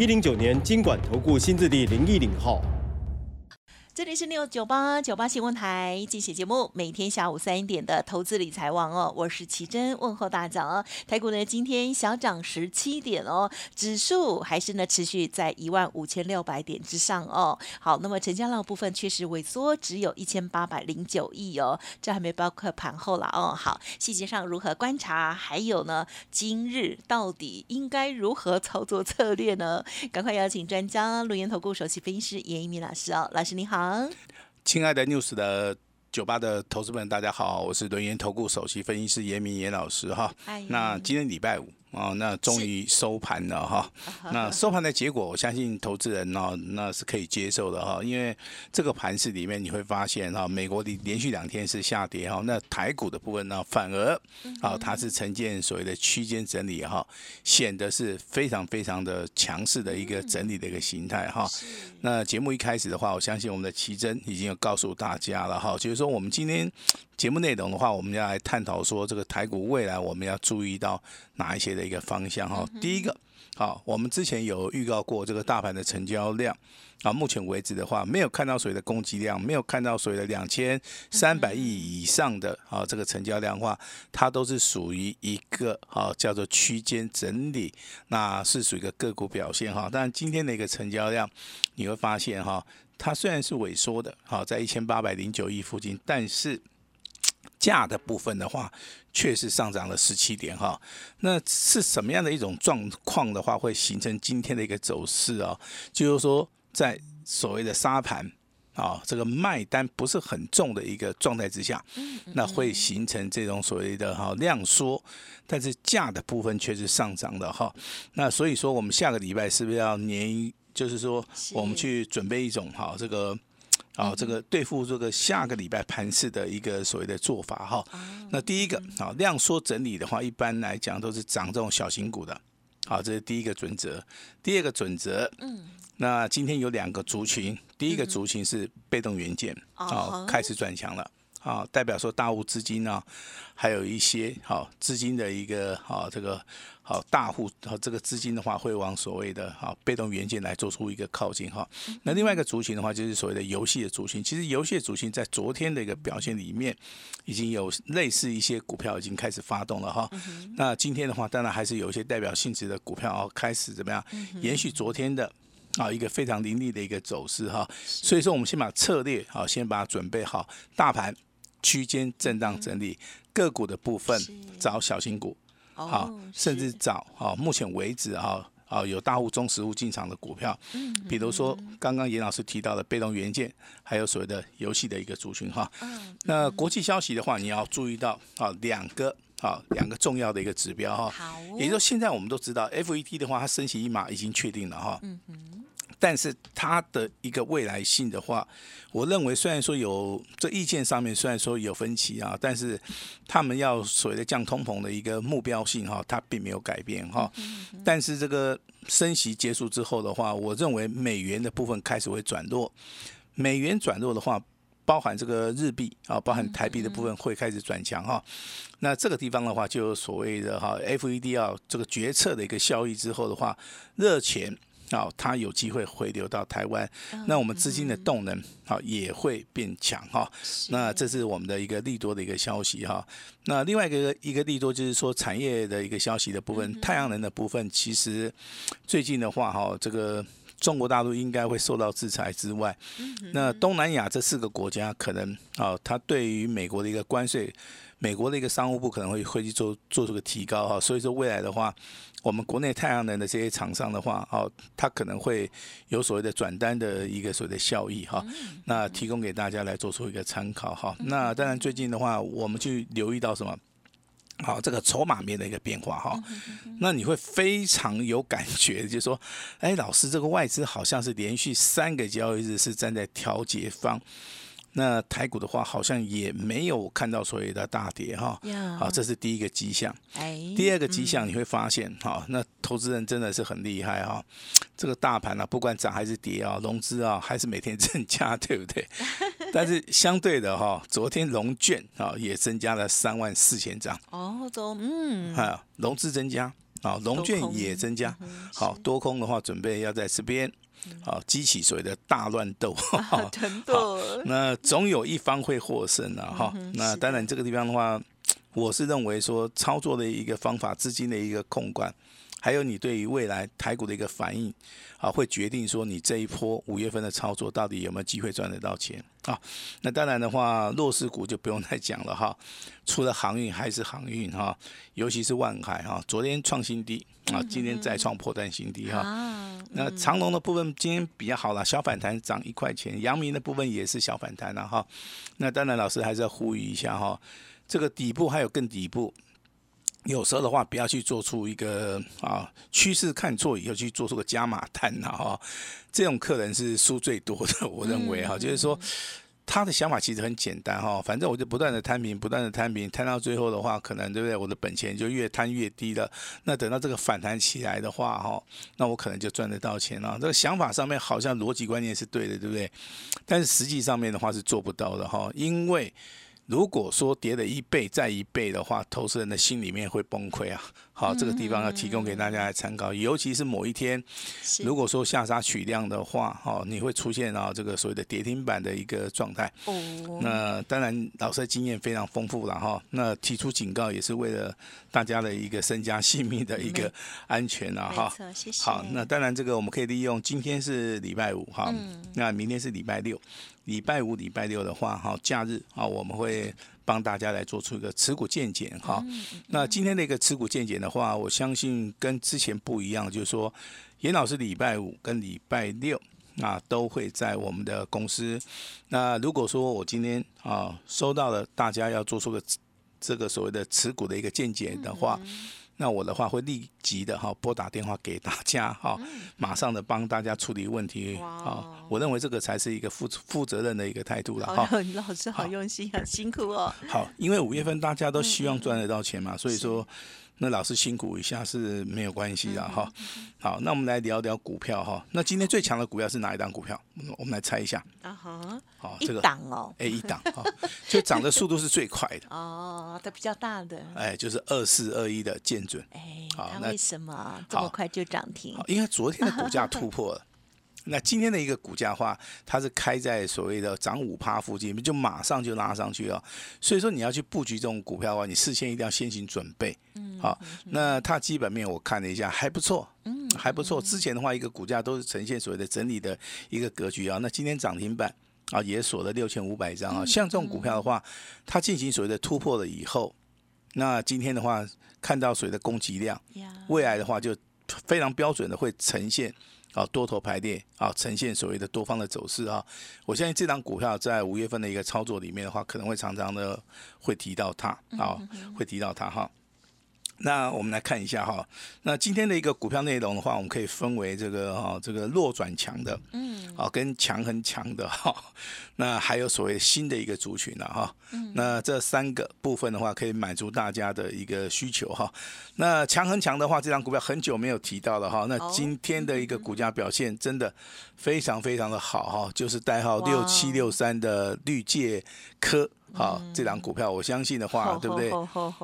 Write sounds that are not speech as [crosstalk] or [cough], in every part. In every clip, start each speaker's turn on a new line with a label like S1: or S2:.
S1: 一零九年金管投顾新字第零一零号。
S2: 这里是六九八九八新闻台，进行节目，每天下午三点的投资理财网哦，我是奇珍，问候大家哦。台股呢今天小涨十七点哦，指数还是呢持续在一万五千六百点之上哦。好，那么成交量部分确实萎缩，只有一千八百零九亿哦，这还没包括盘后了哦。好，细节上如何观察？还有呢，今日到底应该如何操作策略呢？赶快邀请专家，陆研投顾首席分析师严一鸣老师哦，老师你好。
S3: 亲爱的 News 的酒吧的投资们，大家好，我是轮研投顾首席分析师严明严老师哈。那今天礼拜五。哦，那终于收盘了哈。那收盘的结果，我相信投资人呢，那是可以接受的哈。因为这个盘市里面，你会发现哈，美国的连续两天是下跌哈。那台股的部分呢，反而啊，它是呈现所谓的区间整理哈，显得是非常非常的强势的一个整理的一个形态哈。那节目一开始的话，我相信我们的奇珍已经有告诉大家了哈，就是说我们今天。节目内容的话，我们要来探讨说这个台股未来我们要注意到哪一些的一个方向哈。第一个，好，我们之前有预告过这个大盘的成交量啊，目前为止的话，没有看到所谓的供给量，没有看到所谓的两千三百亿以上的啊这个成交量的话，它都是属于一个啊叫做区间整理，那是属于一个个股表现哈。但今天的一个成交量，你会发现哈，它虽然是萎缩的，好在一千八百零九亿附近，但是价的部分的话，确实上涨了十七点哈。那是什么样的一种状况的话，会形成今天的一个走势啊？就是说，在所谓的沙盘啊，这个卖单不是很重的一个状态之下，那会形成这种所谓的哈量缩，但是价的部分却是上涨的哈。那所以说，我们下个礼拜是不是要年？就是说，我们去准备一种哈这个。啊，这个对付这个下个礼拜盘市的一个所谓的做法哈。那第一个啊，量缩整理的话，一般来讲都是涨这种小型股的。好，这是第一个准则。第二个准则，嗯，那今天有两个族群，第一个族群是被动元件，啊，开始转强了。啊，代表说大户资金呢，还有一些好资金的一个好这个好大户和这个资金的话，会往所谓的好被动元件来做出一个靠近哈。那另外一个族群的话，就是所谓的游戏的族群。其实游戏的族群在昨天的一个表现里面，已经有类似一些股票已经开始发动了哈。那今天的话，当然还是有一些代表性质的股票哦，开始怎么样延续昨天的。啊，一个非常凌厉的一个走势哈。所以说，我们先把策略好，先把它准备好，大盘。区间震荡整理，个股的部分找小型股，好，甚至找好目前为止哈，啊有大户、中实物进场的股票，嗯，比如说刚刚严老师提到的被动元件，还有所谓的游戏的一个族群哈。那国际消息的话，你要注意到啊两个啊两个重要的一个指标哈。好，也就是现在我们都知道，FET 的话，它升息一码已经确定了哈。嗯但是它的一个未来性的话，我认为虽然说有这意见上面虽然说有分歧啊，但是他们要所谓的降通膨的一个目标性哈，它并没有改变哈。但是这个升息结束之后的话，我认为美元的部分开始会转弱，美元转弱的话，包含这个日币啊，包含台币的部分会开始转强哈。那这个地方的话，就所谓的哈，FED 啊这个决策的一个效益之后的话，热钱。好，它有机会回流到台湾，那我们资金的动能好也会变强哈。那这是我们的一个利多的一个消息哈。那另外一个一个利多就是说产业的一个消息的部分，太阳能的部分，其实最近的话哈，这个中国大陆应该会受到制裁之外，那东南亚这四个国家可能啊，它对于美国的一个关税。美国的一个商务部可能会会去做做出个提高哈，所以说未来的话，我们国内太阳能的这些厂商的话，哦，它可能会有所谓的转单的一个所谓的效益哈，那提供给大家来做出一个参考哈。那当然最近的话，我们去留意到什么？好，这个筹码面的一个变化哈，那你会非常有感觉，就是说，哎，老师，这个外资好像是连续三个交易日是站在调节方。那台股的话，好像也没有看到所谓的大跌哈，好，这是第一个迹象。第二个迹象你会发现，哈，那投资人真的是很厉害哈，这个大盘呢，不管涨还是跌啊，融资啊还是每天增加，[laughs] 对不对？[laughs] 但是相对的哈，昨天融券啊也增加了三万四千张。
S2: 哦，都嗯，
S3: 啊，融资增加啊，融券也增加。好多空的话，准备要在这边。好，激起所谓的大乱斗，[laughs] [laughs]
S2: 好，
S3: 那总有一方会获胜啊！哈，[laughs] 那当然这个地方的话，我是认为说操作的一个方法，资金的一个控管。还有你对于未来台股的一个反应啊，会决定说你这一波五月份的操作到底有没有机会赚得到钱啊？那当然的话，弱势股就不用再讲了哈。除了航运还是航运哈，尤其是万海哈，昨天创新低啊，今天再创破断新低哈。那长隆的部分今天比较好了，小反弹涨一块钱。阳明的部分也是小反弹了哈。那当然老师还是要呼吁一下哈，这个底部还有更底部。有时候的话，不要去做出一个啊趋势看错以后去做出个加码单呐哈，这种客人是输最多的，我认为哈，就是说他的想法其实很简单哈，反正我就不断的摊平，不断的摊平，摊到最后的话，可能对不对？我的本钱就越摊越低了。那等到这个反弹起来的话哈，那我可能就赚得到钱了。这个想法上面好像逻辑观念是对的，对不对？但是实际上面的话是做不到的哈，因为。如果说跌了一倍再一倍的话，投资人的心里面会崩溃啊！好，这个地方要提供给大家来参考，尤其是某一天，如果说下杀取量的话，哈，你会出现啊这个所谓的跌停板的一个状态。哦。那当然，老师的经验非常丰富了哈。那提出警告也是为了大家的一个身家性命的一个安全啊！哈。
S2: 谢谢。
S3: 好，那当然这个我们可以利用今天是礼拜五哈，那明天是礼拜六。礼拜五、礼拜六的话，哈，假日啊，我们会帮大家来做出一个持股见减哈。那今天的一个持股见减的话，我相信跟之前不一样，就是说，严老师礼拜五跟礼拜六啊都会在我们的公司。那如果说我今天啊收到了大家要做出个这个所谓的持股的一个见解的话。那我的话会立即的哈拨打电话给大家哈，马上的帮大家处理问题啊！我认为这个才是一个负负责任的一个态度了哈。
S2: 老师好用心，很辛苦哦。
S3: 好，因为五月份大家都希望赚得到钱嘛，所以说。那老师辛苦一下是没有关系的哈。好，那我们来聊聊股票哈。那今天最强的股票是哪一档股票？我们来猜一下。啊
S2: 哈。好，这个档哦。
S3: 哎一档哈，就涨的速度是最快的。
S2: 哦，它比较大的。
S3: 哎，就是二四二一的建准。
S2: 哎，那为什么这么快就涨停？
S3: 因为昨天的股价突破了。那今天的一个股价话，它是开在所谓的涨五趴附近，就马上就拉上去了。所以说你要去布局这种股票的话，你事先一定要先行准备。嗯，好，那它基本面我看了一下，还不错，嗯，还不错。之前的话，一个股价都是呈现所谓的整理的一个格局啊。那今天涨停板啊，也锁了六千五百张啊。像这种股票的话，它进行所谓的突破了以后，那今天的话看到所谓的供给量，未来的话就非常标准的会呈现。啊，多头排列啊，呈现所谓的多方的走势啊。我相信这张股票在五月份的一个操作里面的话，可能会常常的会提到它啊，会提到它哈。那我们来看一下哈，那今天的一个股票内容的话，我们可以分为这个哈，这个弱转强的，嗯，啊，跟强很强的哈，[laughs] 那还有所谓新的一个族群了哈，嗯，那这三个部分的话，可以满足大家的一个需求哈。那强很强的话，这张股票很久没有提到了哈，那今天的一个股价表现真的非常非常的好哈，就是代号六七六三的绿界科。好，这档股票我相信的话，对不对？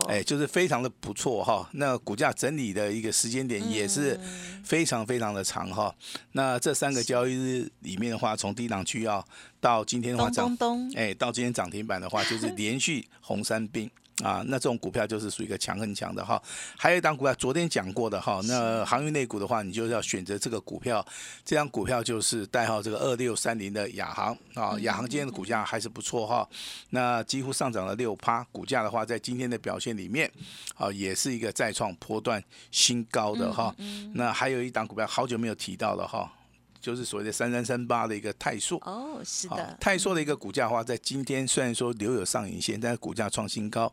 S3: 哎，就是非常的不错哈。那股价整理的一个时间点也是非常非常的长哈。那这三个交易日里面的话，从低档区要到今天的话涨，哎，到今天涨停板的话，就是连续红三兵。啊，那这种股票就是属于一个强很强的哈。还有一档股票，昨天讲过的哈，那航运类股的话，你就要选择这个股票。这张股票就是代号这个二六三零的亚航啊，亚航今天的股价还是不错哈。那几乎上涨了六趴，股价的话在今天的表现里面，啊，也是一个再创波段新高的哈。那还有一档股票好久没有提到了哈。就是所谓的三三三八的一个泰硕。
S2: 哦，是的，
S3: 泰硕的一个股价的话，在今天虽然说留有上影线，但是股价创新高。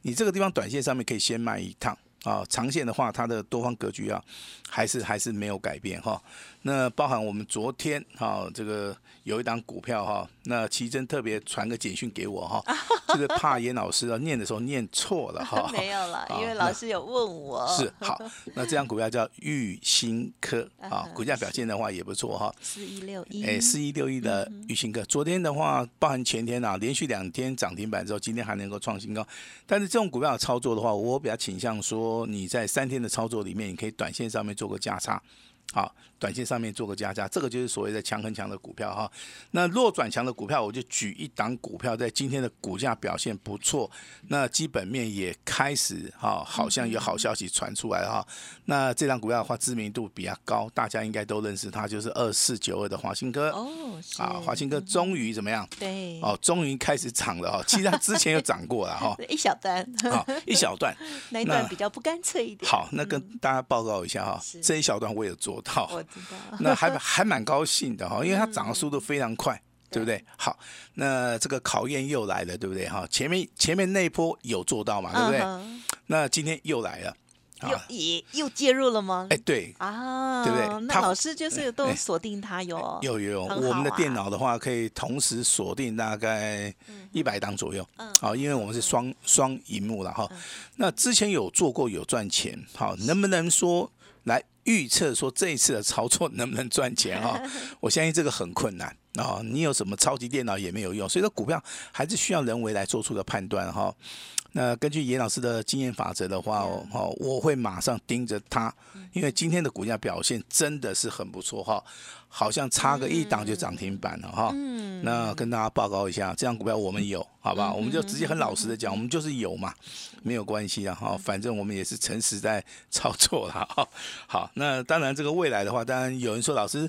S3: 你这个地方短线上面可以先卖一趟啊，长线的话，它的多方格局啊，还是还是没有改变哈。那包含我们昨天哈，这个有一档股票哈，那奇珍特别传个简讯给我哈，[laughs] 就是怕严老师啊念的时候念错了哈。[laughs]
S2: 没有了，因为老师有问我。
S3: 是好，[laughs] 那这张股票叫玉新科啊，股价表现的话也不错哈。
S2: 四一六一。
S3: 哎，四一六一的玉新科，昨天的话，包含前天啊，连续两天涨停板之后，今天还能够创新高。但是这种股票的操作的话，我比较倾向说，你在三天的操作里面，你可以短线上面做个价差。好，短线上面做个加价，这个就是所谓的强很强的股票哈。那弱转强的股票，我就举一档股票，在今天的股价表现不错，那基本面也开始哈，好像有好消息传出来哈。那这档股票的话，知名度比较高，大家应该都认识它，就是二四九二的华兴哥
S2: 哦。
S3: 啊，华兴哥终于怎么样？
S2: 对，
S3: 哦，终于开始涨了哈。其实它之前有涨过了哈，[laughs]
S2: 一小段，
S3: 好，一小段，[laughs]
S2: 那一段比较不干脆一点。
S3: 好，那跟大家报告一下哈，这一小段我也做。[laughs]
S2: 我知道，[laughs]
S3: 那还还蛮高兴的哈，因为它涨的速度非常快，对不对？好，那这个考验又来了，对不对哈？前面前面那一波有做到嘛，对不对？那今天又来了，
S2: 又也又介入了吗？
S3: 哎，对
S2: 啊，
S3: 对不对？
S2: 那老师就是都锁定它有，
S3: 有有有，我们的电脑的话可以同时锁定大概一百档左右，嗯，好，因为我们是双双荧幕了哈。那之前有做过有赚钱，好，能不能说来？预测说这一次的操作能不能赚钱哈？[laughs] 我相信这个很困难啊！你有什么超级电脑也没有用，所以说股票还是需要人为来做出的判断哈。那根据严老师的经验法则的话哦，我会马上盯着它，因为今天的股价表现真的是很不错哈。好像差个一档就涨停板了哈，那跟大家报告一下，这样股票我们有，好吧？我们就直接很老实的讲，我们就是有嘛，没有关系啊哈，反正我们也是诚实在操作了哈。好，那当然这个未来的话，当然有人说老师，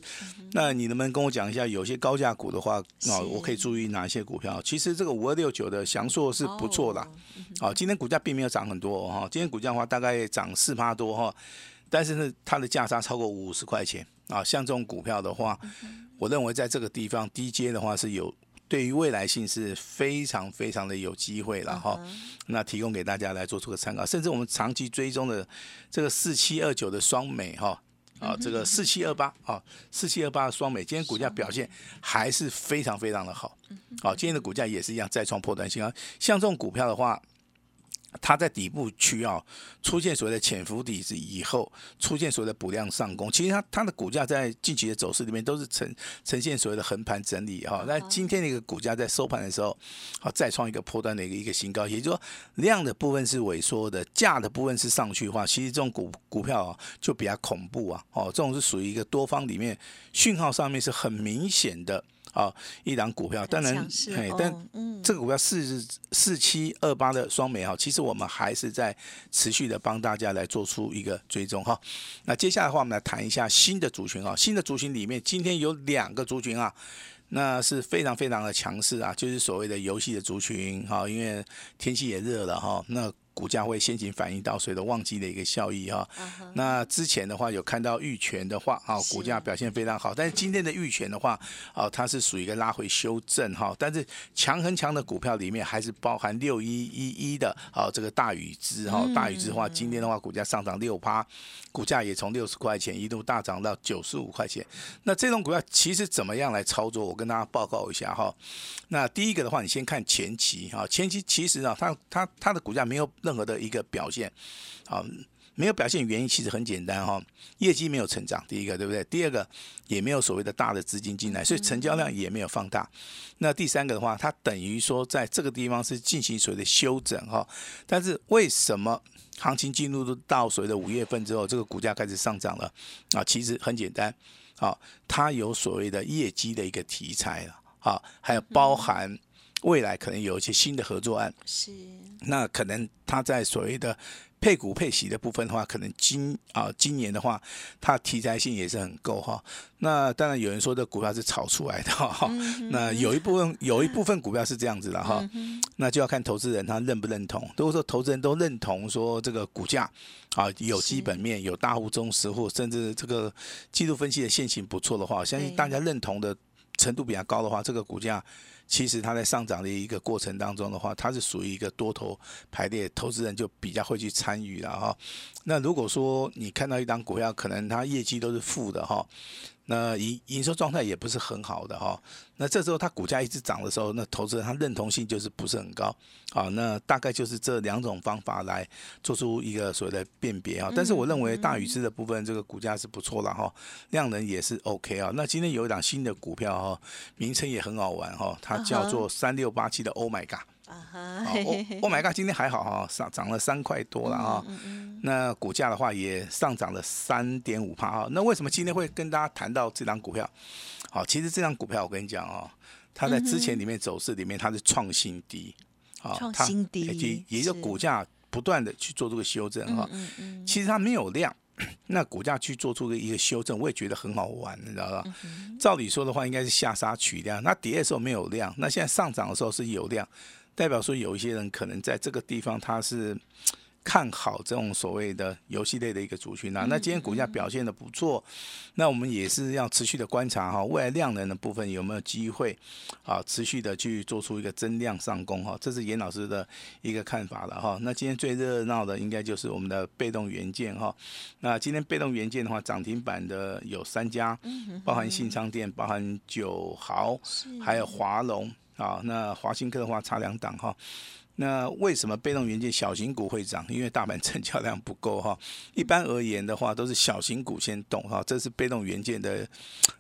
S3: 那你能不能跟我讲一下，有些高价股的话啊，我可以注意哪一些股票？其实这个五二六九的翔硕是不错的，啊，今天股价并没有涨很多哈，今天股价的话大概涨四趴多哈，但是呢，它的价差超过五十块钱。啊，像这种股票的话，我认为在这个地方低阶的话是有对于未来性是非常非常的有机会了哈。那提供给大家来做出个参考，甚至我们长期追踪的这个四七二九的双美哈啊，这个四七二八啊，四七二八的双美，今天股价表现还是非常非常的好。好，今天的股价也是一样再创破断新高。像这种股票的话。它在底部区啊出现所谓的潜伏底子以后，出现所谓的补量上攻，其实它它的股价在近期的走势里面都是呈呈现所谓的横盘整理哈。那今天的一个股价在收盘的时候，好再创一个破断的一个一个新高，也就是说量的部分是萎缩的，价的部分是上去的话，其实这种股股票啊就比较恐怖啊。哦，这种是属于一个多方里面讯号上面是很明显的。啊，一档股票，当然，
S2: 嘿，
S3: 但这个股票四四七二八的双美哈，其实我们还是在持续的帮大家来做出一个追踪哈。那接下来的话，我们来谈一下新的族群啊，新的族群里面，今天有两个族群啊，那是非常非常的强势啊，就是所谓的游戏的族群哈，因为天气也热了哈，那。股价会先行反映到所谓的旺季的一个效益哈，那之前的话有看到玉泉的话啊，股价表现非常好，但是今天的玉泉的话啊，它是属于一个拉回修正哈，但是强很强的股票里面还是包含六一一一的啊这个大禹之哈，大禹之的话今天的话股价上涨六趴，股价也从六十块钱一度大涨到九十五块钱，那这种股票其实怎么样来操作？我跟大家报告一下哈，那第一个的话，你先看前期哈，前期其实啊，它它它的股价没有。任何的一个表现，啊，没有表现原因其实很简单哈，业绩没有成长，第一个对不对？第二个也没有所谓的大的资金进来，所以成交量也没有放大。那第三个的话，它等于说在这个地方是进行所谓的修整哈。但是为什么行情进入到所谓的五月份之后，这个股价开始上涨了啊？其实很简单，啊，它有所谓的业绩的一个题材了，好，还有包含。未来可能有一些新的合作案，
S2: 是。
S3: 那可能他在所谓的配股配息的部分的话，可能今啊今年的话，它题材性也是很够哈。那当然有人说这股票是炒出来的哈，那有一部分有一部分股票是这样子的哈，那就要看投资人他认不认同。如果说投资人都认同说这个股价啊有基本面、有大户、中实户，甚至这个季度分析的线型不错的话，相信大家认同的程度比较高的话，这个股价。其实它在上涨的一个过程当中的话，它是属于一个多头排列，投资人就比较会去参与了哈。那如果说你看到一档股票，可能它业绩都是负的哈。那营营收状态也不是很好的哈，那这时候它股价一直涨的时候，那投资人他认同性就是不是很高，好，那大概就是这两种方法来做出一个所谓的辨别啊。但是我认为大宇资的部分这个股价是不错了哈，量能也是 OK 啊。那今天有一档新的股票哈，名称也很好玩哈，它叫做三六八七的 Oh My God。啊哈，[laughs] Oh my God，今天还好哈，上涨了三块多了啊。那股价的话也上涨了三点五帕啊。那为什么今天会跟大家谈到这张股票？好，其实这张股票我跟你讲哦，它在之前里面走势里面它是创新低，
S2: 啊，创新低，
S3: 也就股价不断的去做这个修正哈。其实它没有量，[coughs] 那股价去做出一个修正，我也觉得很好玩，你知道吧？照理说的话，应该是下杀取量，那跌的时候没有量，那现在上涨的时候是有量。代表说有一些人可能在这个地方他是看好这种所谓的游戏类的一个族群啊，那今天股价表现的不错，那我们也是要持续的观察哈，未来量能的部分有没有机会啊，持续的去做出一个增量上攻哈，这是严老师的一个看法了哈。那今天最热闹的应该就是我们的被动元件哈，那今天被动元件的话，涨停板的有三家，包含信昌店，包含九豪，还有华龙。啊，那华新科的话差两档哈。那为什么被动元件小型股会涨？因为大盘成交量不够哈。一般而言的话，都是小型股先动哈，这是被动元件的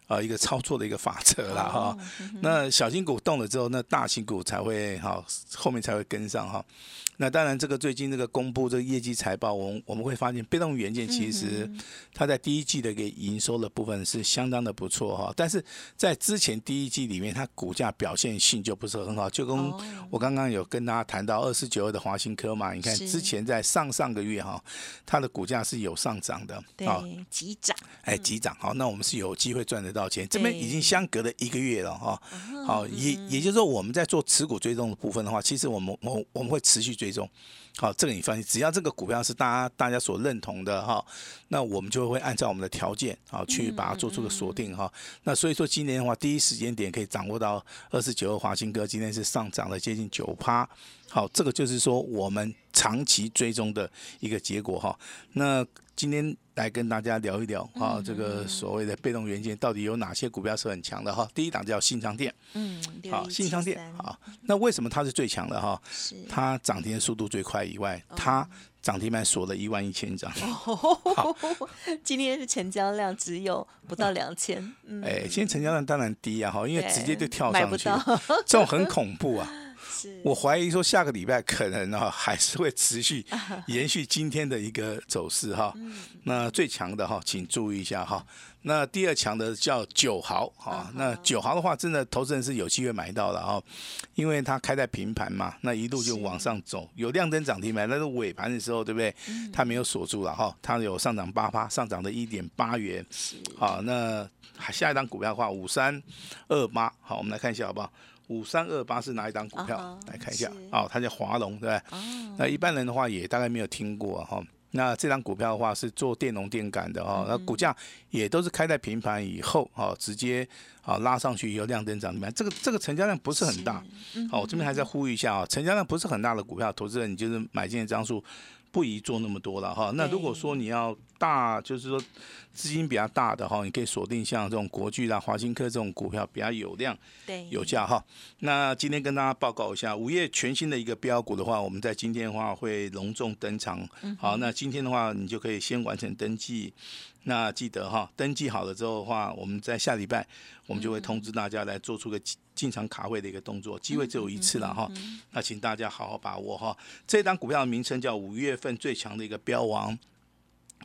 S3: 啊一个操作的一个法则啦哈。那小型股动了之后，那大型股才会哈后面才会跟上哈。那当然，这个最近这个公布这个业绩财报，我们我们会发现被动元件其实它在第一季的一个营收的部分是相当的不错哈。但是在之前第一季里面，它股价表现性就不是很好，就跟我刚刚有跟大家谈到。到二四九二的华兴科嘛，你看之前在上上个月哈，它的股价是有上涨的，
S2: 对，急涨，
S3: 哎，急涨，好，那我们是有机会赚得到钱。这边已经相隔了一个月了哈，好，也也就是说我们在做持股追踪的部分的话，其实我们我我们会持续追踪。好，这个你放心，只要这个股票是大家大家所认同的哈，那我们就会按照我们的条件啊去把它做出个锁定哈。那所以说今年的话，第一时间点可以掌握到二十九号华兴哥今天是上涨了接近九趴。好，这个就是说我们长期追踪的一个结果哈。那今天来跟大家聊一聊啊，这个所谓的被动元件到底有哪些股票是很强的哈？第一档叫信昌店，
S2: 嗯，
S3: 好，信昌店，好，那为什么它是最强的哈？是它涨停速度最快以外，它涨停板锁了一万一千张。[laughs]
S2: 好，今天是成交量只有不到两千。
S3: 哎，今天成交量当然低啊，哈，因为直接就跳上去，这种很恐怖啊。我怀疑说下个礼拜可能哈还是会持续 [laughs] 延续今天的一个走势哈。那最强的哈，请注意一下哈。那第二强的叫九豪哈。那九豪的话，真的投资人是有机会买到了哈，因为它开在平盘嘛，那一路就往上走，有亮灯涨停板，但是尾盘的时候对不对？它没有锁住了哈，它有上涨八八，上涨的一点八元。好，那下一张股票的话，五三二八，好，我们来看一下好不好？五三二八是哪一张股票？来看一下，哦，它叫华龙，对不对？那一般人的话也大概没有听过哈。那这张股票的话是做电容电感的哦，那股价也都是开在平盘以后，哦，直接啊拉上去以后亮灯涨停板。这个这个成交量不是很大，哦，我这边还在呼吁一下啊，成交量不是很大的股票，投资人你就是买进的张数。不宜做那么多了哈。那如果说你要大，就是说资金比较大的哈，你可以锁定像这种国巨啦、华兴科这种股票比较有量、对有价哈。那今天跟大家报告一下，五月全新的一个标股的话，我们在今天的话会隆重登场。好，那今天的话你就可以先完成登记。那记得哈，登记好了之后的话，我们在下礼拜我们就会通知大家来做出个进场卡位的一个动作，机会只有一次了哈。那请大家好好把握哈。这张股票的名称叫五月份最强的一个标王，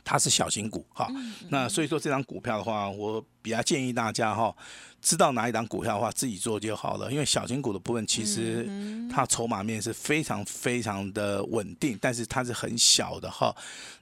S3: 它是小型股哈。那所以说这张股票的话，我比较建议大家哈，知道哪一档股票的话，自己做就好了。因为小型股的部分，其实它筹码面是非常非常的稳定，但是它是很小的哈。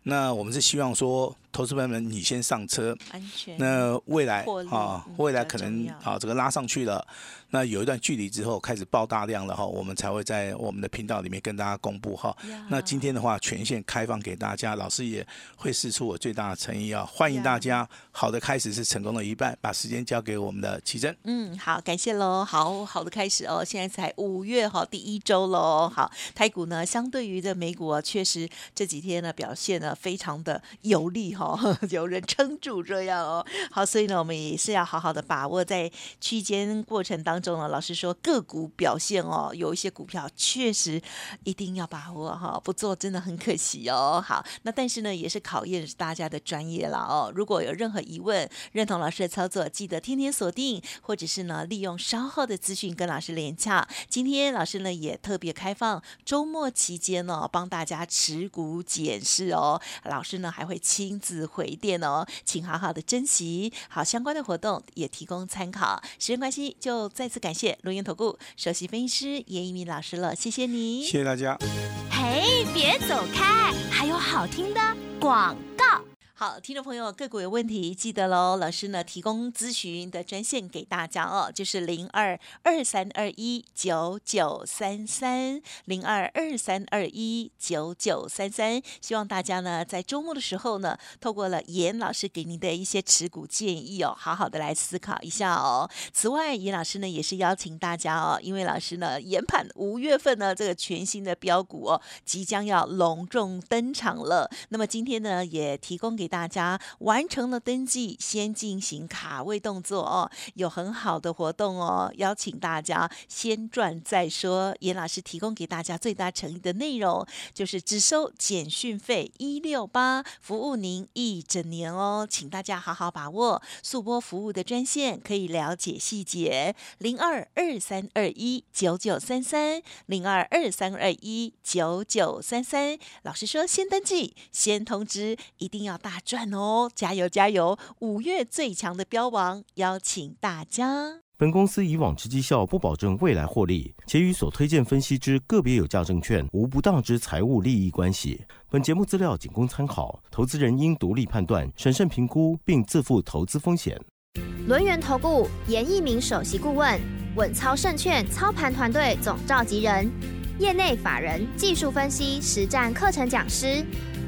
S3: 那我们是希望说，投资朋友们你先上车，
S2: 安全。
S3: 那未来啊，未来可能啊，这个拉上去了。那有一段距离之后开始爆大量了哈，我们才会在我们的频道里面跟大家公布哈。那今天的话，全线开放给大家，老师也会试出我最大的诚意啊，欢迎大家。好的开始是成功的一半，把时间交给我们的奇珍。
S2: 嗯，好，感谢喽。好好的开始哦，现在才五月哈，第一周喽。好，台股呢，相对于的美股啊，确实这几天呢表现呢非常的有利哈，[laughs] 有人撑住这样哦。好，所以呢，我们也是要好好的把握在区间过程当中。呢，老师说个股表现哦，有一些股票确实一定要把握哈，不做真的很可惜哦。好，那但是呢，也是考验大家的专业了哦。如果有任何疑问，认同老师的操作，记得天天锁定，或者是呢，利用稍后的资讯跟老师连洽。今天老师呢也特别开放周末期间呢，帮大家持股检视哦。老师呢还会亲自回电哦，请好好的珍惜。好，相关的活动也提供参考。时间关系，就再次。感谢录音投顾首席分析师严一鸣老师了，谢谢你，
S3: 谢谢大家。
S4: 嘿，别走开，还有好听的广告。
S2: 好，听众朋友，个股有问题记得喽。老师呢提供咨询的专线给大家哦，就是零二二三二一九九三三零二二三二一九九三三。希望大家呢在周末的时候呢，透过了严老师给您的一些持股建议哦，好好的来思考一下哦。此外，严老师呢也是邀请大家哦，因为老师呢研判五月份呢这个全新的标股哦即将要隆重登场了。那么今天呢也提供给给大家完成了登记，先进行卡位动作哦，有很好的活动哦，邀请大家先赚再说。严老师提供给大家最大诚意的内容，就是只收简讯费一六八，服务您一整年哦，请大家好好把握速播服务的专线，可以了解细节。零二二三二一九九三三，零二二三二一九九三三。老师说，先登记，先通知，一定要大大。赚哦！加油加油！五月最强的标王，邀请大家。
S1: 本公司以往之绩效不保证未来获利，且与所推荐分析之个别有价证券无不当之财务利益关系。本节目资料仅供参考，投资人应独立判断、审慎评估，并自负投资风险。
S4: 轮源投顾严一鸣首席顾问，稳操胜券操盘团队总召集人，业内法人技术分析实战课程讲师。